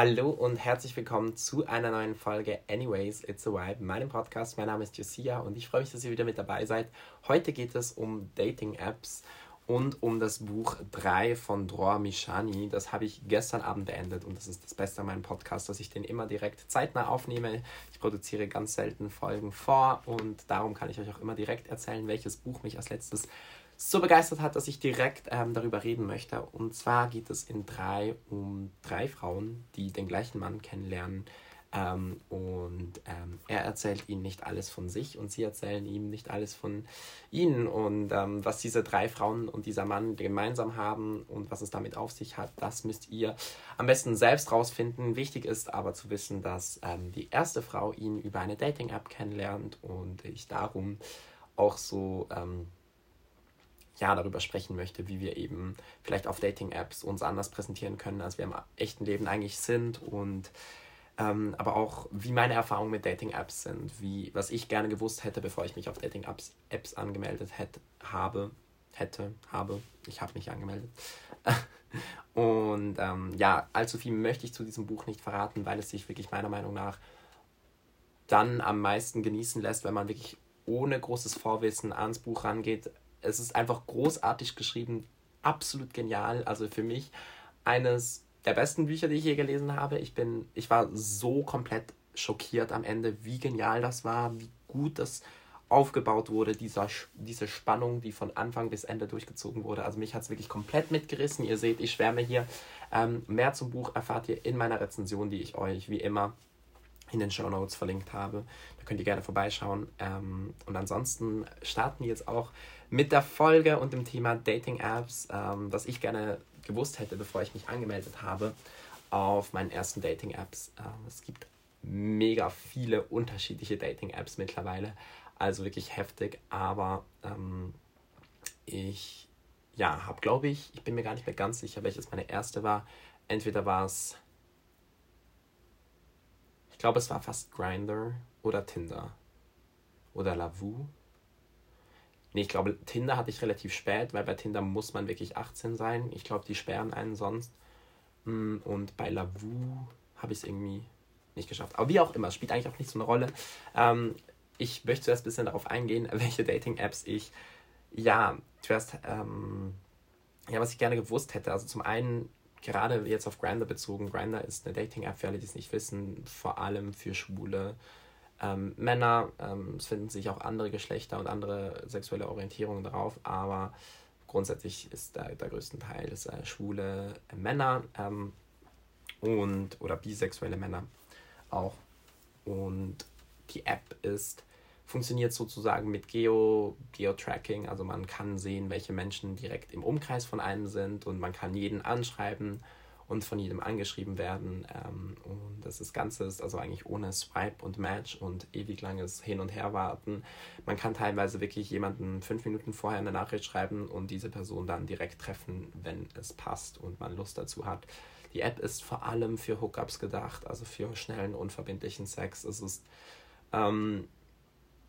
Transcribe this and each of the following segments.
Hallo und herzlich willkommen zu einer neuen Folge Anyways, It's a Vibe, meinem Podcast. Mein Name ist Josia und ich freue mich, dass ihr wieder mit dabei seid. Heute geht es um Dating-Apps und um das Buch 3 von Dror Mishani. Das habe ich gestern Abend beendet und das ist das Beste an meinem Podcast, dass ich den immer direkt zeitnah aufnehme. Ich produziere ganz selten Folgen vor und darum kann ich euch auch immer direkt erzählen, welches Buch mich als letztes so begeistert hat, dass ich direkt ähm, darüber reden möchte. Und zwar geht es in drei um drei Frauen, die den gleichen Mann kennenlernen. Ähm, und ähm, er erzählt ihnen nicht alles von sich und sie erzählen ihm nicht alles von ihnen. Und ähm, was diese drei Frauen und dieser Mann gemeinsam haben und was es damit auf sich hat, das müsst ihr am besten selbst rausfinden. Wichtig ist aber zu wissen, dass ähm, die erste Frau ihn über eine Dating-App kennenlernt und ich darum auch so ähm, ja, darüber sprechen möchte, wie wir eben vielleicht auf Dating-Apps uns anders präsentieren können, als wir im echten Leben eigentlich sind und ähm, aber auch, wie meine Erfahrungen mit Dating-Apps sind, wie, was ich gerne gewusst hätte, bevor ich mich auf Dating-Apps Apps angemeldet hätte, habe, hätte, habe, ich habe mich angemeldet. und ähm, ja, allzu viel möchte ich zu diesem Buch nicht verraten, weil es sich wirklich meiner Meinung nach dann am meisten genießen lässt, wenn man wirklich ohne großes Vorwissen ans Buch rangeht, es ist einfach großartig geschrieben, absolut genial. Also für mich eines der besten Bücher, die ich je gelesen habe. Ich bin, ich war so komplett schockiert am Ende, wie genial das war, wie gut das aufgebaut wurde, dieser, diese Spannung, die von Anfang bis Ende durchgezogen wurde. Also mich hat es wirklich komplett mitgerissen. Ihr seht, ich schwärme hier. Ähm, mehr zum Buch erfahrt ihr in meiner Rezension, die ich euch wie immer in den Show Notes verlinkt habe. Da könnt ihr gerne vorbeischauen. Ähm, und ansonsten starten wir jetzt auch mit der Folge und dem Thema Dating-Apps, ähm, was ich gerne gewusst hätte, bevor ich mich angemeldet habe auf meinen ersten Dating-Apps. Ähm, es gibt mega viele unterschiedliche Dating-Apps mittlerweile, also wirklich heftig, aber ähm, ich ja, habe glaube ich, ich bin mir gar nicht mehr ganz sicher, welches meine erste war. Entweder war es, ich glaube, es war fast Grinder oder Tinder oder Lavu Nee, ich glaube, Tinder hatte ich relativ spät, weil bei Tinder muss man wirklich 18 sein. Ich glaube, die sperren einen sonst. Hm, und bei Lavu habe ich es irgendwie nicht geschafft. Aber wie auch immer, spielt eigentlich auch nicht so eine Rolle. Ähm, ich möchte zuerst ein bisschen darauf eingehen, welche Dating-Apps ich, ja, zuerst, ähm, ja, was ich gerne gewusst hätte. Also zum einen, gerade jetzt auf Grindr bezogen, Grindr ist eine Dating-App, für alle, die es nicht wissen, vor allem für Schwule ähm, Männer. Ähm, es finden sich auch andere Geschlechter und andere sexuelle Orientierungen drauf, aber grundsätzlich ist der, der größte Teil ist, äh, schwule Männer ähm, und oder bisexuelle Männer auch. Und die App ist funktioniert sozusagen mit Geo, Geo-Tracking, also man kann sehen, welche Menschen direkt im Umkreis von einem sind und man kann jeden anschreiben und von jedem angeschrieben werden. Ähm, und das, das Ganze ist also eigentlich ohne Swipe und Match und ewig langes Hin- und Herwarten. Man kann teilweise wirklich jemanden fünf Minuten vorher eine Nachricht schreiben und diese Person dann direkt treffen, wenn es passt und man Lust dazu hat. Die App ist vor allem für Hookups gedacht, also für schnellen, unverbindlichen Sex. Es ist ähm,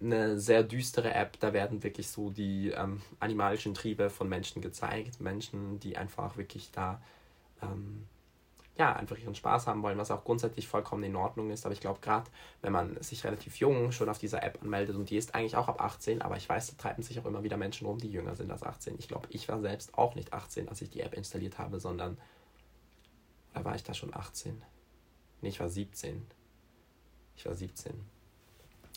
eine sehr düstere App. Da werden wirklich so die ähm, animalischen Triebe von Menschen gezeigt. Menschen, die einfach wirklich da ähm, ja, einfach ihren Spaß haben wollen, was auch grundsätzlich vollkommen in Ordnung ist. Aber ich glaube, gerade wenn man sich relativ jung schon auf dieser App anmeldet und die ist eigentlich auch ab 18, aber ich weiß, da treiben sich auch immer wieder Menschen rum, die jünger sind als 18. Ich glaube, ich war selbst auch nicht 18, als ich die App installiert habe, sondern da war ich da schon 18? Nee, ich war 17. Ich war 17.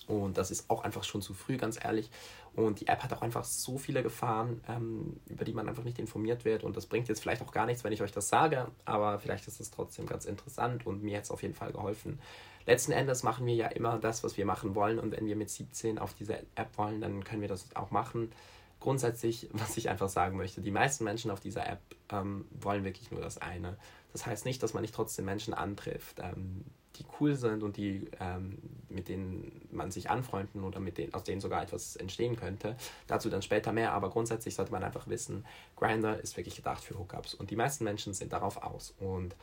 Und das ist auch einfach schon zu früh, ganz ehrlich. Und die App hat auch einfach so viele Gefahren, ähm, über die man einfach nicht informiert wird. Und das bringt jetzt vielleicht auch gar nichts, wenn ich euch das sage, aber vielleicht ist es trotzdem ganz interessant und mir hat es auf jeden Fall geholfen. Letzten Endes machen wir ja immer das, was wir machen wollen. Und wenn wir mit 17 auf diese App wollen, dann können wir das auch machen. Grundsätzlich, was ich einfach sagen möchte, die meisten Menschen auf dieser App ähm, wollen wirklich nur das eine. Das heißt nicht, dass man nicht trotzdem Menschen antrifft. Ähm, die cool sind und die, ähm, mit denen man sich anfreunden oder mit denen, aus denen sogar etwas entstehen könnte. Dazu dann später mehr, aber grundsätzlich sollte man einfach wissen, Grinder ist wirklich gedacht für Hookups und die meisten Menschen sind darauf aus. Und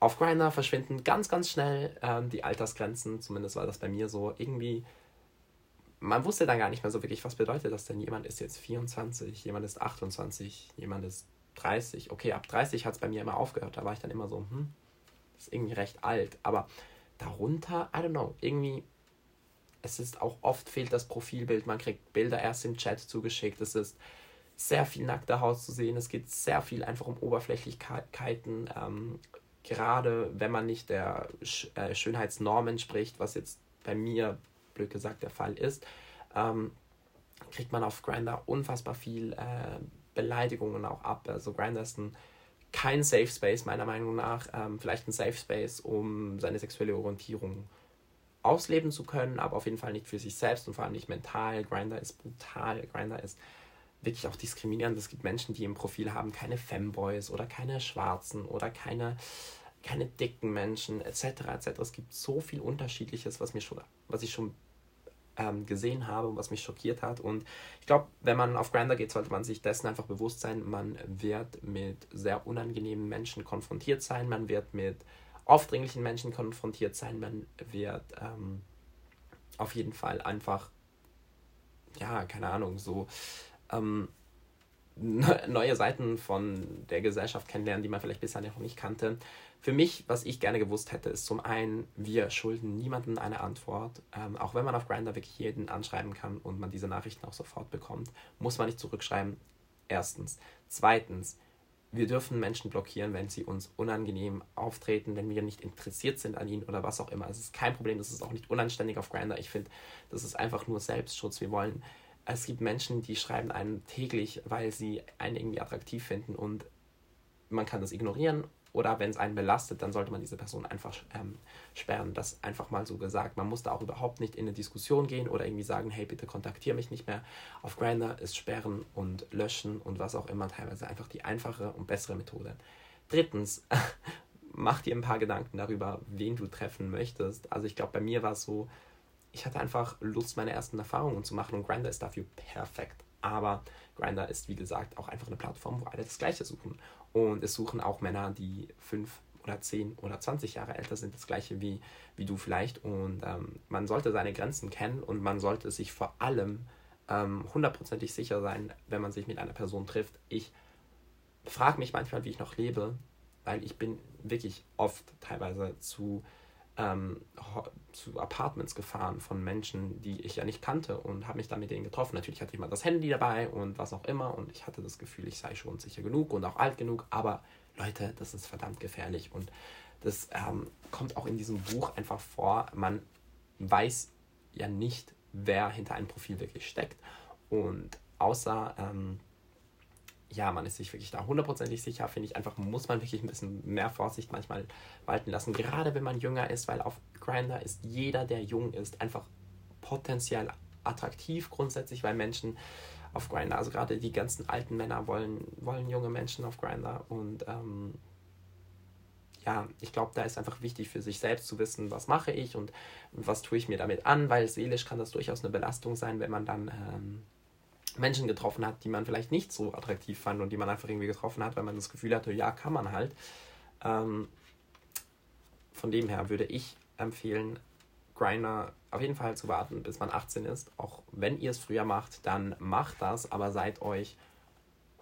auf Grinder verschwinden ganz, ganz schnell ähm, die Altersgrenzen, zumindest war das bei mir so. Irgendwie, man wusste dann gar nicht mehr so wirklich, was bedeutet das denn? Jemand ist jetzt 24, jemand ist 28, jemand ist 30. Okay, ab 30 hat es bei mir immer aufgehört. Da war ich dann immer so, hm, Das ist irgendwie recht alt. Aber darunter, I don't know, irgendwie, es ist auch oft fehlt das Profilbild. Man kriegt Bilder erst im Chat zugeschickt. Es ist sehr viel nackte Haut zu sehen. Es geht sehr viel einfach um Oberflächlichkeiten. Ähm, gerade wenn man nicht der Sch äh, Schönheitsnorm entspricht, was jetzt bei mir, blöd gesagt, der Fall ist, ähm, kriegt man auf Grinder unfassbar viel äh, Beleidigungen auch ab. Also Grinder ist ein, kein Safe Space, meiner Meinung nach. Ähm, vielleicht ein Safe Space, um seine sexuelle Orientierung ausleben zu können, aber auf jeden Fall nicht für sich selbst und vor allem nicht mental. Grinder ist brutal. Grinder ist wirklich auch diskriminierend. Es gibt Menschen, die im Profil haben keine Femboys oder keine Schwarzen oder keine, keine dicken Menschen etc. etc. Es gibt so viel Unterschiedliches, was mir schon, was ich schon ähm, gesehen habe und was mich schockiert hat. Und ich glaube, wenn man auf Grinder geht, sollte man sich dessen einfach bewusst sein. Man wird mit sehr unangenehmen Menschen konfrontiert sein. Man wird mit aufdringlichen Menschen konfrontiert sein. Man wird ähm, auf jeden Fall einfach, ja, keine Ahnung, so ähm, neue Seiten von der Gesellschaft kennenlernen, die man vielleicht bisher noch nicht kannte. Für mich, was ich gerne gewusst hätte, ist zum einen, wir schulden niemandem eine Antwort. Ähm, auch wenn man auf Grindr wirklich jeden anschreiben kann und man diese Nachrichten auch sofort bekommt, muss man nicht zurückschreiben. Erstens. Zweitens, wir dürfen Menschen blockieren, wenn sie uns unangenehm auftreten, wenn wir nicht interessiert sind an ihnen oder was auch immer. Es ist kein Problem, das ist auch nicht unanständig auf Grindr. Ich finde, das ist einfach nur Selbstschutz. Wir wollen es gibt Menschen, die schreiben einen täglich, weil sie einen irgendwie attraktiv finden und man kann das ignorieren oder wenn es einen belastet, dann sollte man diese Person einfach ähm, sperren. Das einfach mal so gesagt. Man muss da auch überhaupt nicht in eine Diskussion gehen oder irgendwie sagen, hey, bitte kontaktiere mich nicht mehr. Auf Grindr ist sperren und löschen und was auch immer teilweise einfach die einfache und bessere Methode. Drittens, mach dir ein paar Gedanken darüber, wen du treffen möchtest. Also ich glaube, bei mir war es so, ich hatte einfach Lust, meine ersten Erfahrungen zu machen und Grinder ist dafür perfekt. Aber Grinder ist, wie gesagt, auch einfach eine Plattform, wo alle das Gleiche suchen. Und es suchen auch Männer, die fünf oder zehn oder 20 Jahre älter sind, das Gleiche wie, wie du vielleicht. Und ähm, man sollte seine Grenzen kennen und man sollte sich vor allem ähm, hundertprozentig ähm, sicher sein, wenn man sich mit einer Person trifft. Ich frage mich manchmal, wie ich noch lebe, weil ich bin wirklich oft teilweise zu ähm, zu Apartments gefahren von Menschen, die ich ja nicht kannte und habe mich dann mit denen getroffen. Natürlich hatte ich mal das Handy dabei und was auch immer und ich hatte das Gefühl, ich sei schon sicher genug und auch alt genug, aber Leute, das ist verdammt gefährlich und das ähm, kommt auch in diesem Buch einfach vor. Man weiß ja nicht, wer hinter einem Profil wirklich steckt und außer ähm, ja, man ist sich wirklich da hundertprozentig sicher, finde ich einfach, muss man wirklich ein bisschen mehr Vorsicht manchmal walten lassen. Gerade wenn man jünger ist, weil auf Grinder ist jeder, der jung ist, einfach potenziell attraktiv grundsätzlich, weil Menschen auf Grinder, also gerade die ganzen alten Männer wollen, wollen junge Menschen auf Grinder und ähm, ja, ich glaube, da ist einfach wichtig für sich selbst zu wissen, was mache ich und was tue ich mir damit an, weil seelisch kann das durchaus eine Belastung sein, wenn man dann ähm, Menschen getroffen hat, die man vielleicht nicht so attraktiv fand und die man einfach irgendwie getroffen hat, weil man das Gefühl hatte, ja, kann man halt. Ähm, von dem her würde ich empfehlen, Grinder auf jeden Fall zu warten, bis man 18 ist. Auch wenn ihr es früher macht, dann macht das, aber seid euch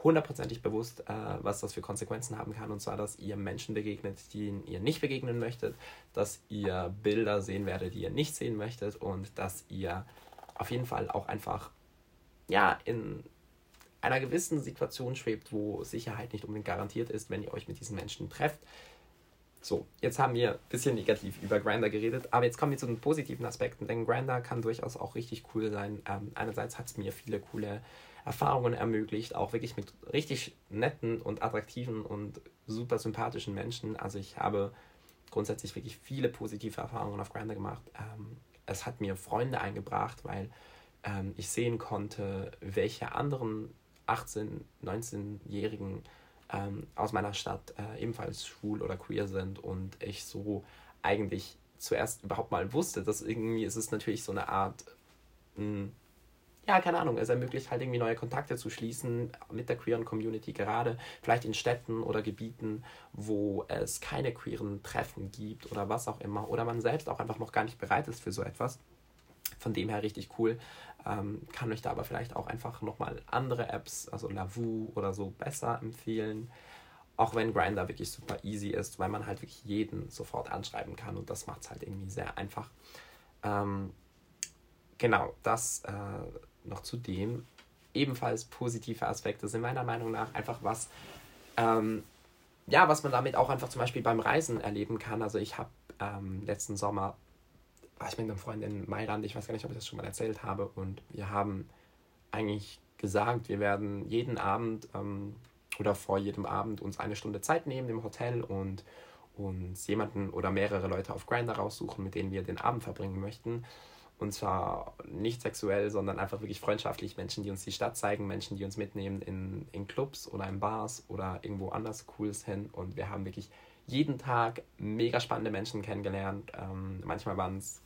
hundertprozentig bewusst, äh, was das für Konsequenzen haben kann. Und zwar, dass ihr Menschen begegnet, denen ihr nicht begegnen möchtet, dass ihr Bilder sehen werdet, die ihr nicht sehen möchtet und dass ihr auf jeden Fall auch einfach ja, in einer gewissen Situation schwebt, wo Sicherheit nicht unbedingt garantiert ist, wenn ihr euch mit diesen Menschen trefft. So, jetzt haben wir ein bisschen negativ über Grinder geredet, aber jetzt kommen wir zu den positiven Aspekten, denn Grinder kann durchaus auch richtig cool sein. Ähm, einerseits hat es mir viele coole Erfahrungen ermöglicht, auch wirklich mit richtig netten und attraktiven und super sympathischen Menschen. Also ich habe grundsätzlich wirklich viele positive Erfahrungen auf Grinder gemacht. Ähm, es hat mir Freunde eingebracht, weil ähm, ich sehen konnte, welche anderen 18-, 19-Jährigen ähm, aus meiner Stadt äh, ebenfalls schwul oder queer sind und ich so eigentlich zuerst überhaupt mal wusste, dass irgendwie ist es natürlich so eine Art, mh, hm, ja, keine Ahnung, es ermöglicht halt irgendwie neue Kontakte zu schließen mit der queeren Community, gerade vielleicht in Städten oder Gebieten, wo es keine queeren Treffen gibt oder was auch immer, oder man selbst auch einfach noch gar nicht bereit ist für so etwas. Von dem her richtig cool. Ähm, kann euch da aber vielleicht auch einfach nochmal andere Apps, also Lavu oder so, besser empfehlen. Auch wenn Grinder wirklich super easy ist, weil man halt wirklich jeden sofort anschreiben kann und das macht es halt irgendwie sehr einfach. Ähm, genau, das äh, noch zu dem. Ebenfalls positive Aspekte sind meiner Meinung nach einfach was, ähm, ja, was man damit auch einfach zum Beispiel beim Reisen erleben kann. Also ich habe ähm, letzten Sommer, war ich mit einem Freund in Mailand, ich weiß gar nicht, ob ich das schon mal erzählt habe, und wir haben eigentlich gesagt, wir werden jeden Abend ähm, oder vor jedem Abend uns eine Stunde Zeit nehmen im Hotel und uns jemanden oder mehrere Leute auf Grindr raussuchen, mit denen wir den Abend verbringen möchten. Und zwar nicht sexuell, sondern einfach wirklich freundschaftlich. Menschen, die uns die Stadt zeigen, Menschen, die uns mitnehmen in, in Clubs oder in Bars oder irgendwo anders Cooles hin. Und wir haben wirklich jeden Tag mega spannende Menschen kennengelernt. Ähm, manchmal waren es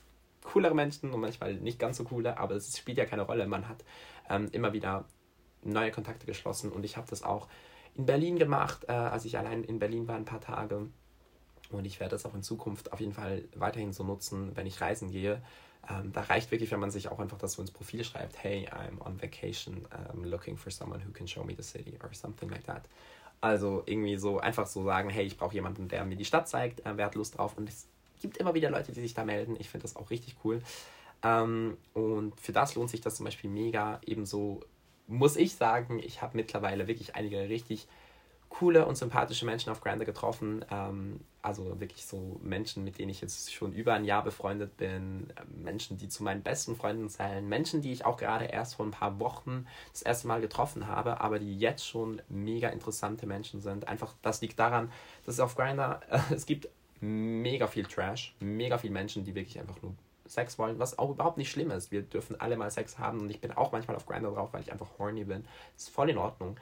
coolere Menschen und manchmal nicht ganz so coole, aber es spielt ja keine Rolle. Man hat ähm, immer wieder neue Kontakte geschlossen und ich habe das auch in Berlin gemacht, äh, als ich allein in Berlin war ein paar Tage. Und ich werde das auch in Zukunft auf jeden Fall weiterhin so nutzen, wenn ich reisen gehe. Ähm, da reicht wirklich, wenn man sich auch einfach das so ins Profil schreibt, hey, I'm on vacation, I'm looking for someone who can show me the city or something like that. Also irgendwie so einfach so sagen, hey, ich brauche jemanden, der mir die Stadt zeigt, äh, wer hat Lust drauf. Und es gibt immer wieder Leute, die sich da melden. Ich finde das auch richtig cool. Ähm, und für das lohnt sich das zum Beispiel mega. Ebenso muss ich sagen, ich habe mittlerweile wirklich einige richtig coole und sympathische Menschen auf Grindr getroffen. Ähm, also wirklich so Menschen, mit denen ich jetzt schon über ein Jahr befreundet bin. Menschen, die zu meinen besten Freunden zählen. Menschen, die ich auch gerade erst vor ein paar Wochen das erste Mal getroffen habe, aber die jetzt schon mega interessante Menschen sind. Einfach, das liegt daran, dass es auf Grindr, äh, es gibt mega viel Trash, mega viele Menschen, die wirklich einfach nur Sex wollen, was auch überhaupt nicht schlimm ist. Wir dürfen alle mal Sex haben und ich bin auch manchmal auf Grindr drauf, weil ich einfach horny bin. Das ist voll in Ordnung.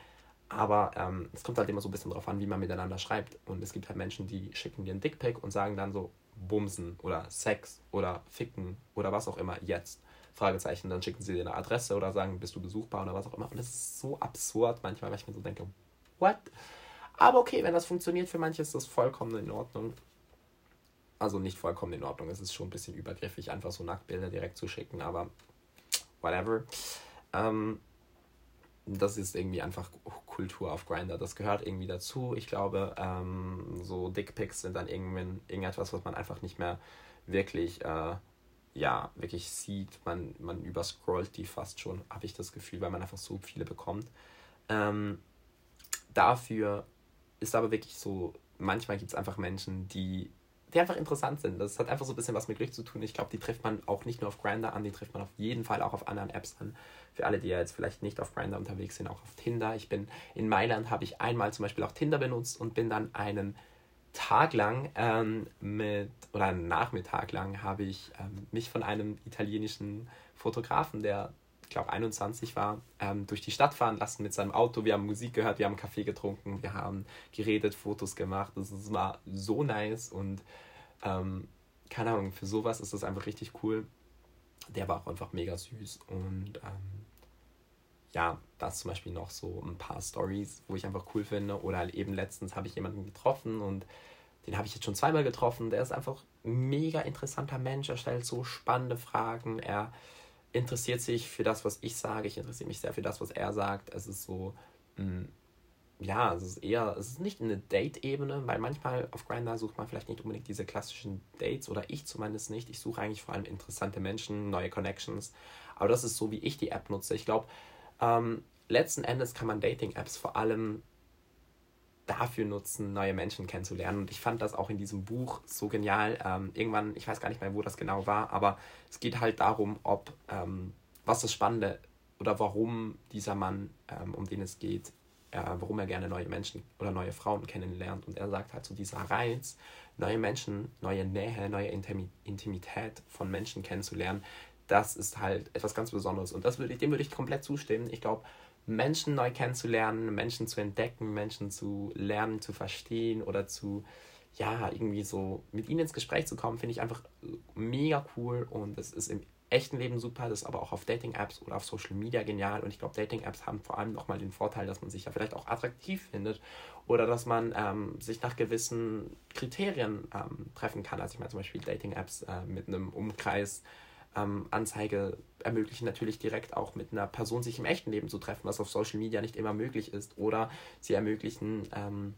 Aber ähm, es kommt halt immer so ein bisschen drauf an, wie man miteinander schreibt. Und es gibt halt Menschen, die schicken dir einen Dickpick und sagen dann so Bumsen oder Sex oder Ficken oder was auch immer jetzt. Fragezeichen. Dann schicken sie dir eine Adresse oder sagen, bist du besuchbar oder was auch immer. Und das ist so absurd manchmal, weil ich mir so denke, what? Aber okay, wenn das funktioniert für manche, ist das vollkommen in Ordnung also nicht vollkommen in Ordnung. Es ist schon ein bisschen übergriffig, einfach so Nacktbilder direkt zu schicken, aber whatever. Ähm, das ist irgendwie einfach Kultur auf Grinder. Das gehört irgendwie dazu. Ich glaube, ähm, so Dickpics sind dann irgendwann irgendetwas, was man einfach nicht mehr wirklich, äh, ja, wirklich sieht. Man, man überscrollt die fast schon, habe ich das Gefühl, weil man einfach so viele bekommt. Ähm, dafür ist aber wirklich so, manchmal gibt es einfach Menschen, die die einfach interessant sind. Das hat einfach so ein bisschen was mit Glück zu tun. Ich glaube, die trifft man auch nicht nur auf Grinder an, die trifft man auf jeden Fall auch auf anderen Apps an. Für alle, die ja jetzt vielleicht nicht auf Grinder unterwegs sind, auch auf Tinder. Ich bin in Mailand, habe ich einmal zum Beispiel auch Tinder benutzt und bin dann einen Tag lang ähm, mit, oder einen Nachmittag lang, habe ich ähm, mich von einem italienischen Fotografen, der ich glaube 21 war, ähm, durch die Stadt fahren lassen mit seinem Auto. Wir haben Musik gehört, wir haben Kaffee getrunken, wir haben geredet, Fotos gemacht. Das, das war so nice und ähm, keine Ahnung, für sowas ist das einfach richtig cool. Der war auch einfach mega süß und ähm, ja, das zum Beispiel noch so ein paar Stories, wo ich einfach cool finde. Oder halt eben letztens habe ich jemanden getroffen und den habe ich jetzt schon zweimal getroffen. Der ist einfach ein mega interessanter Mensch. Er stellt so spannende Fragen. Er interessiert sich für das, was ich sage. Ich interessiere mich sehr für das, was er sagt. Es ist so, mh, mm, ja, es ist eher, es ist nicht eine Date-Ebene, weil manchmal auf Grindr sucht man vielleicht nicht unbedingt diese klassischen Dates oder ich zumindest nicht. Ich suche eigentlich vor allem interessante Menschen, neue Connections. Aber das ist so, wie ich die App nutze. Ich glaube, ähm, letzten Endes kann man Dating-Apps vor allem dafür nutzen, neue Menschen kennenzulernen. Und ich fand das auch in diesem Buch so genial. Ähm, irgendwann, ich weiß gar nicht mehr, wo das genau war, aber es geht halt darum, ob, ähm, was das Spannende oder warum dieser Mann, ähm, um den es geht, äh, warum er gerne neue Menschen oder neue Frauen kennenlernt. Und er sagt halt so, dieser Reiz, neue Menschen, neue Nähe, neue Intimität von Menschen kennenzulernen, das ist halt etwas ganz Besonderes. Und das würde, dem würde ich komplett zustimmen. Ich glaube, Menschen neu kennenzulernen, Menschen zu entdecken, Menschen zu lernen, zu verstehen oder zu, ja, irgendwie so mit ihnen ins Gespräch zu kommen, finde ich einfach mega cool und es ist im echten Leben super, das ist aber auch auf Dating-Apps oder auf Social Media genial und ich glaube, Dating-Apps haben vor allem nochmal den Vorteil, dass man sich ja vielleicht auch attraktiv findet oder dass man ähm, sich nach gewissen Kriterien ähm, treffen kann. Also ich meine zum Beispiel Dating-Apps äh, mit einem Umkreis ähm, Anzeige ermöglichen natürlich direkt auch mit einer Person sich im echten Leben zu treffen, was auf Social Media nicht immer möglich ist. Oder sie ermöglichen ähm,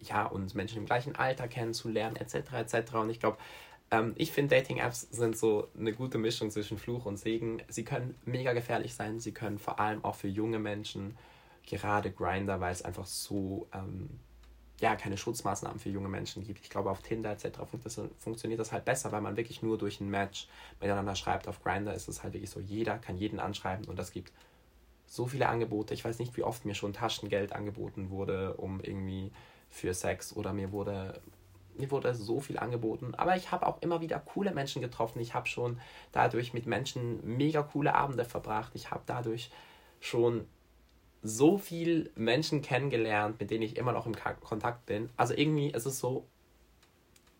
ja, und Menschen im gleichen Alter kennenzulernen, etc. etc. Und ich glaube, ähm, ich finde, Dating-Apps sind so eine gute Mischung zwischen Fluch und Segen. Sie können mega gefährlich sein, sie können vor allem auch für junge Menschen, gerade Grinder, weil es einfach so ähm, ja, keine Schutzmaßnahmen für junge Menschen gibt. Ich glaube, auf Tinder etc. funktioniert das halt besser, weil man wirklich nur durch ein Match miteinander schreibt. Auf Grinder ist es halt wirklich so, jeder kann jeden anschreiben und das gibt so viele Angebote. Ich weiß nicht, wie oft mir schon Taschengeld angeboten wurde, um irgendwie für Sex oder mir wurde mir wurde so viel angeboten, aber ich habe auch immer wieder coole Menschen getroffen. Ich habe schon dadurch mit Menschen mega coole Abende verbracht. Ich habe dadurch schon so viel Menschen kennengelernt, mit denen ich immer noch im Kontakt bin. Also irgendwie ist es so,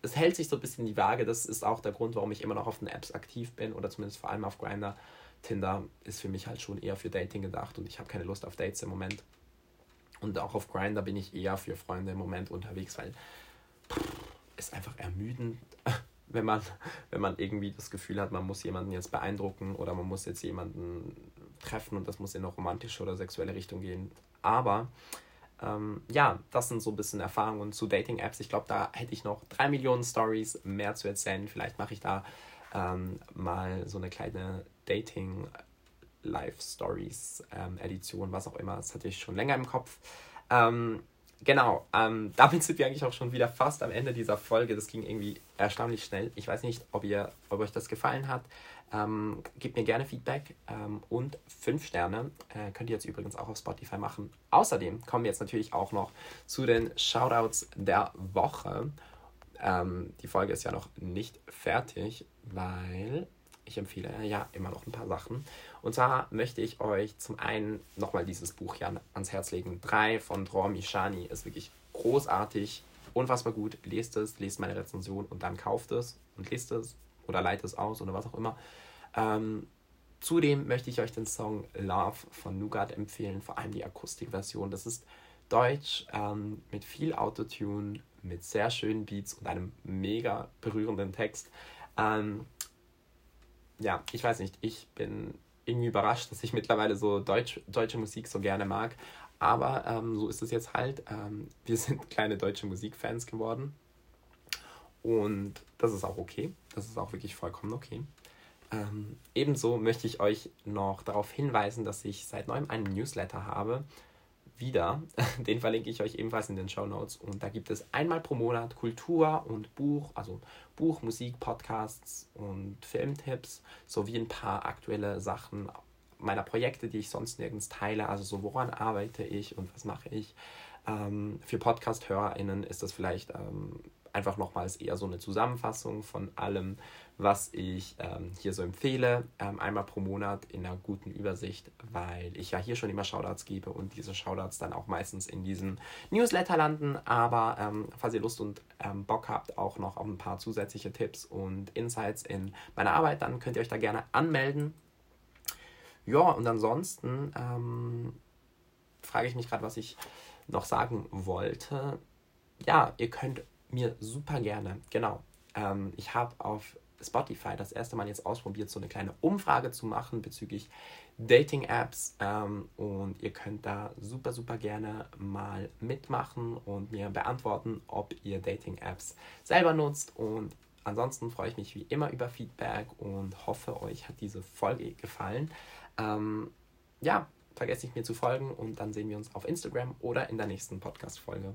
es hält sich so ein bisschen die Waage. Das ist auch der Grund, warum ich immer noch auf den Apps aktiv bin oder zumindest vor allem auf Grindr. Tinder ist für mich halt schon eher für Dating gedacht und ich habe keine Lust auf Dates im Moment. Und auch auf Grindr bin ich eher für Freunde im Moment unterwegs, weil ist einfach ermüdend, wenn man, wenn man irgendwie das Gefühl hat, man muss jemanden jetzt beeindrucken oder man muss jetzt jemanden treffen und das muss in eine romantische oder sexuelle Richtung gehen. Aber ähm, ja, das sind so ein bisschen Erfahrungen zu Dating-Apps. Ich glaube, da hätte ich noch drei Millionen Stories mehr zu erzählen. Vielleicht mache ich da ähm, mal so eine kleine Dating- Live-Stories-Edition, ähm, was auch immer. Das hatte ich schon länger im Kopf. Ähm, genau, ähm, damit sind wir eigentlich auch schon wieder fast am Ende dieser Folge. Das ging irgendwie erstaunlich schnell. Ich weiß nicht, ob, ihr, ob euch das gefallen hat. Ähm, gebt mir gerne Feedback ähm, und 5 Sterne äh, könnt ihr jetzt übrigens auch auf Spotify machen. Außerdem kommen wir jetzt natürlich auch noch zu den Shoutouts der Woche. Ähm, die Folge ist ja noch nicht fertig, weil ich empfehle ja immer noch ein paar Sachen. Und zwar möchte ich euch zum einen nochmal dieses Buch hier ans Herz legen. 3 von Dror Mishani ist wirklich großartig, unfassbar gut. Lest es, lest meine Rezension und dann kauft es und lest es oder leitet es aus oder was auch immer. Ähm, zudem möchte ich euch den Song Love von Nougat empfehlen, vor allem die Akustikversion. Das ist deutsch ähm, mit viel Autotune, mit sehr schönen Beats und einem mega berührenden Text. Ähm, ja, ich weiß nicht, ich bin irgendwie überrascht, dass ich mittlerweile so Deutsch, deutsche Musik so gerne mag. Aber ähm, so ist es jetzt halt. Ähm, wir sind kleine deutsche Musikfans geworden. Und das ist auch okay. Das ist auch wirklich vollkommen okay. Ähm, ebenso möchte ich euch noch darauf hinweisen, dass ich seit neuem einen Newsletter habe. Wieder. Den verlinke ich euch ebenfalls in den Show Notes. Und da gibt es einmal pro Monat Kultur und Buch, also Buch, Musik, Podcasts und Filmtipps sowie ein paar aktuelle Sachen meiner Projekte, die ich sonst nirgends teile. Also so, woran arbeite ich und was mache ich. Ähm, für Podcast-HörerInnen ist das vielleicht ähm, einfach nochmals eher so eine Zusammenfassung von allem, was ich ähm, hier so empfehle. Ähm, einmal pro Monat in einer guten Übersicht, weil ich ja hier schon immer Shoutouts gebe und diese Shoutouts dann auch meistens in diesem Newsletter landen. Aber ähm, falls ihr Lust und ähm, Bock habt, auch noch auf ein paar zusätzliche Tipps und Insights in meiner Arbeit, dann könnt ihr euch da gerne anmelden. Ja, und ansonsten ähm, frage ich mich gerade, was ich noch sagen wollte. Ja, ihr könnt mir super gerne, genau. Ähm, ich habe auf Spotify das erste Mal jetzt ausprobiert, so eine kleine Umfrage zu machen bezüglich Dating-Apps. Ähm, und ihr könnt da super, super gerne mal mitmachen und mir beantworten, ob ihr Dating-Apps selber nutzt. Und ansonsten freue ich mich wie immer über Feedback und hoffe, euch hat diese Folge gefallen. Ähm, ja, vergesst nicht mir zu folgen und dann sehen wir uns auf Instagram oder in der nächsten Podcast-Folge.